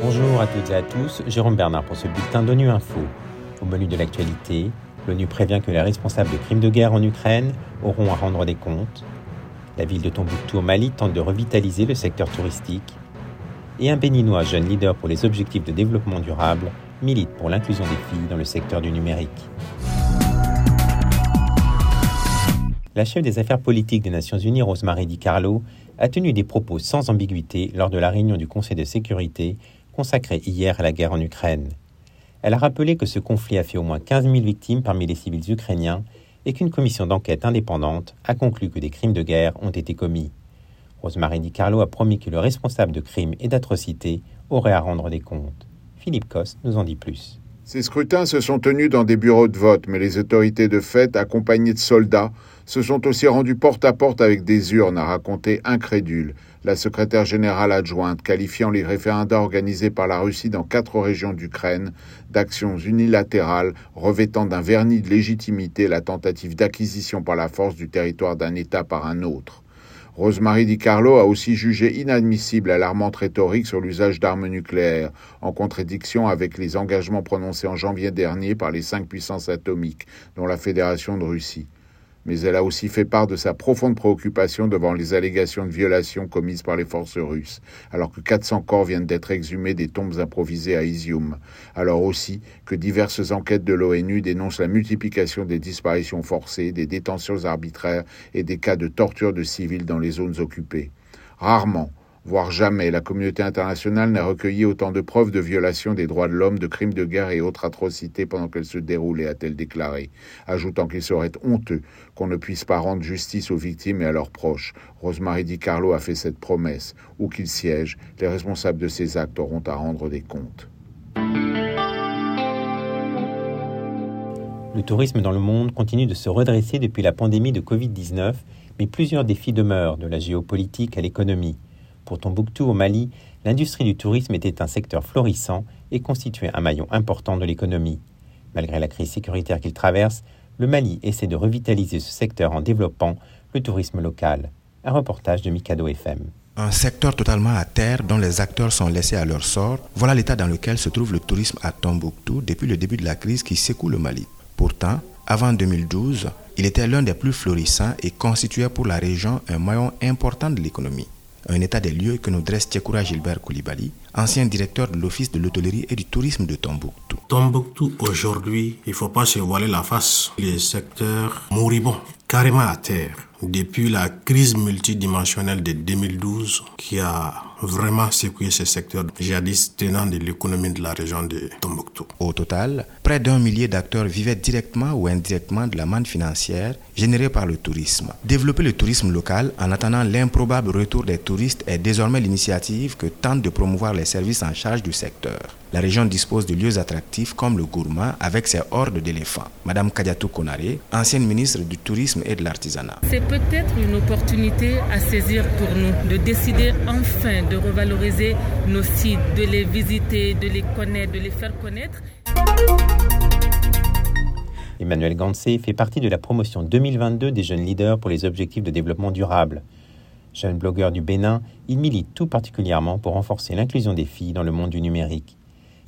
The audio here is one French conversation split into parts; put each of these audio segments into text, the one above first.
Bonjour à toutes et à tous, Jérôme Bernard pour ce bulletin d'ONU Info. Au menu de l'actualité, l'ONU prévient que les responsables de crimes de guerre en Ukraine auront à rendre des comptes. La ville de Tombouctou au Mali tente de revitaliser le secteur touristique. Et un béninois jeune leader pour les objectifs de développement durable milite pour l'inclusion des filles dans le secteur du numérique. La chef des affaires politiques des Nations Unies, Rosemary Di Carlo, a tenu des propos sans ambiguïté lors de la réunion du Conseil de sécurité consacrée hier à la guerre en Ukraine. Elle a rappelé que ce conflit a fait au moins 15 000 victimes parmi les civils ukrainiens et qu'une commission d'enquête indépendante a conclu que des crimes de guerre ont été commis. Rosemary Di Carlo a promis que le responsable de crimes et d'atrocités aurait à rendre des comptes. Philippe Coste nous en dit plus. Ces scrutins se sont tenus dans des bureaux de vote, mais les autorités de fait, accompagnées de soldats, se sont aussi rendus porte-à-porte avec des urnes, a raconté incrédule la secrétaire générale adjointe, qualifiant les référendats organisés par la Russie dans quatre régions d'Ukraine d'actions unilatérales revêtant d'un vernis de légitimité la tentative d'acquisition par la force du territoire d'un État par un autre. Rosemary Di Carlo a aussi jugé inadmissible l'alarmante rhétorique sur l'usage d'armes nucléaires, en contradiction avec les engagements prononcés en janvier dernier par les cinq puissances atomiques, dont la Fédération de Russie mais elle a aussi fait part de sa profonde préoccupation devant les allégations de violations commises par les forces russes, alors que 400 corps viennent d'être exhumés des tombes improvisées à Izium, alors aussi que diverses enquêtes de l'ONU dénoncent la multiplication des disparitions forcées, des détentions arbitraires et des cas de torture de civils dans les zones occupées. Rarement, voire jamais, la communauté internationale n'a recueilli autant de preuves de violation des droits de l'homme, de crimes de guerre et autres atrocités pendant qu'elles se déroulaient, a-t-elle déclaré, ajoutant qu'il serait honteux qu'on ne puisse pas rendre justice aux victimes et à leurs proches. Rosemary Di Carlo a fait cette promesse. Où qu'ils siègent, les responsables de ces actes auront à rendre des comptes. Le tourisme dans le monde continue de se redresser depuis la pandémie de Covid-19, mais plusieurs défis demeurent, de la géopolitique à l'économie. Pour Tombouctou, au Mali, l'industrie du tourisme était un secteur florissant et constituait un maillon important de l'économie. Malgré la crise sécuritaire qu'il traverse, le Mali essaie de revitaliser ce secteur en développant le tourisme local. Un reportage de Mikado FM. Un secteur totalement à terre dont les acteurs sont laissés à leur sort, voilà l'état dans lequel se trouve le tourisme à Tombouctou depuis le début de la crise qui secoue le Mali. Pourtant, avant 2012, il était l'un des plus florissants et constituait pour la région un maillon important de l'économie un état des lieux que nous dresse Tchekoura Gilbert Koulibaly, ancien directeur de l'Office de l'hôtellerie et du tourisme de Tombouctou. Tombouctou, aujourd'hui, il ne faut pas se voiler la face. Les secteurs moribonds, carrément à terre, depuis la crise multidimensionnelle de 2012 qui a vraiment secoué ce secteur jadis tenant de l'économie de la région de Tombouctou. Au total, près d'un millier d'acteurs vivaient directement ou indirectement de la manne financière générée par le tourisme. Développer le tourisme local en attendant l'improbable retour des touristes est désormais l'initiative que tente de promouvoir les services en charge du secteur. La région dispose de lieux attractifs comme le Gourma avec ses hordes d'éléphants. Madame Kadiatou Konare, ancienne ministre du Tourisme et de l'Artisanat. C'est peut-être une opportunité à saisir pour nous de décider enfin de revaloriser nos sites, de les visiter, de les connaître, de les faire connaître. Emmanuel Gansé fait partie de la promotion 2022 des jeunes leaders pour les objectifs de développement durable. Jeune blogueur du Bénin, il milite tout particulièrement pour renforcer l'inclusion des filles dans le monde du numérique.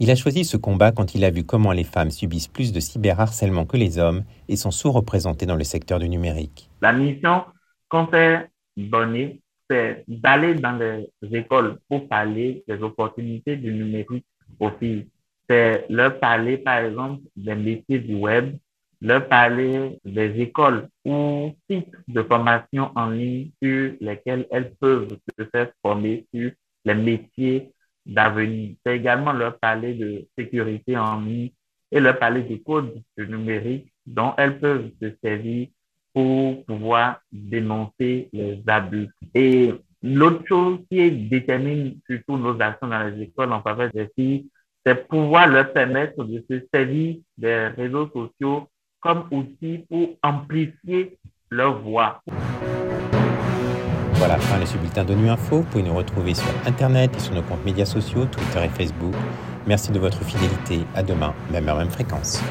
Il a choisi ce combat quand il a vu comment les femmes subissent plus de cyberharcèlement que les hommes et sont sous-représentées dans le secteur du numérique. La mission qu'on s'est donnée, c'est d'aller dans les écoles pour parler des opportunités du numérique aux filles. C'est leur parler, par exemple, des métiers du web, leur parler des écoles ou sites de formation en ligne sur lesquels elles peuvent se faire former sur les métiers d'avenir. C'est également leur parler de sécurité en ligne et leur parler des codes numériques dont elles peuvent se servir pour pouvoir dénoncer les abus. Et l'autre chose qui détermine surtout nos actions dans les écoles en faveur des filles, c'est pouvoir leur permettre de se servir des réseaux sociaux comme outil pour amplifier leur voix. Voilà, fin de ce bulletin d'ONU Info. Vous pouvez nous retrouver sur Internet et sur nos comptes médias sociaux, Twitter et Facebook. Merci de votre fidélité. À demain, même heure, même fréquence.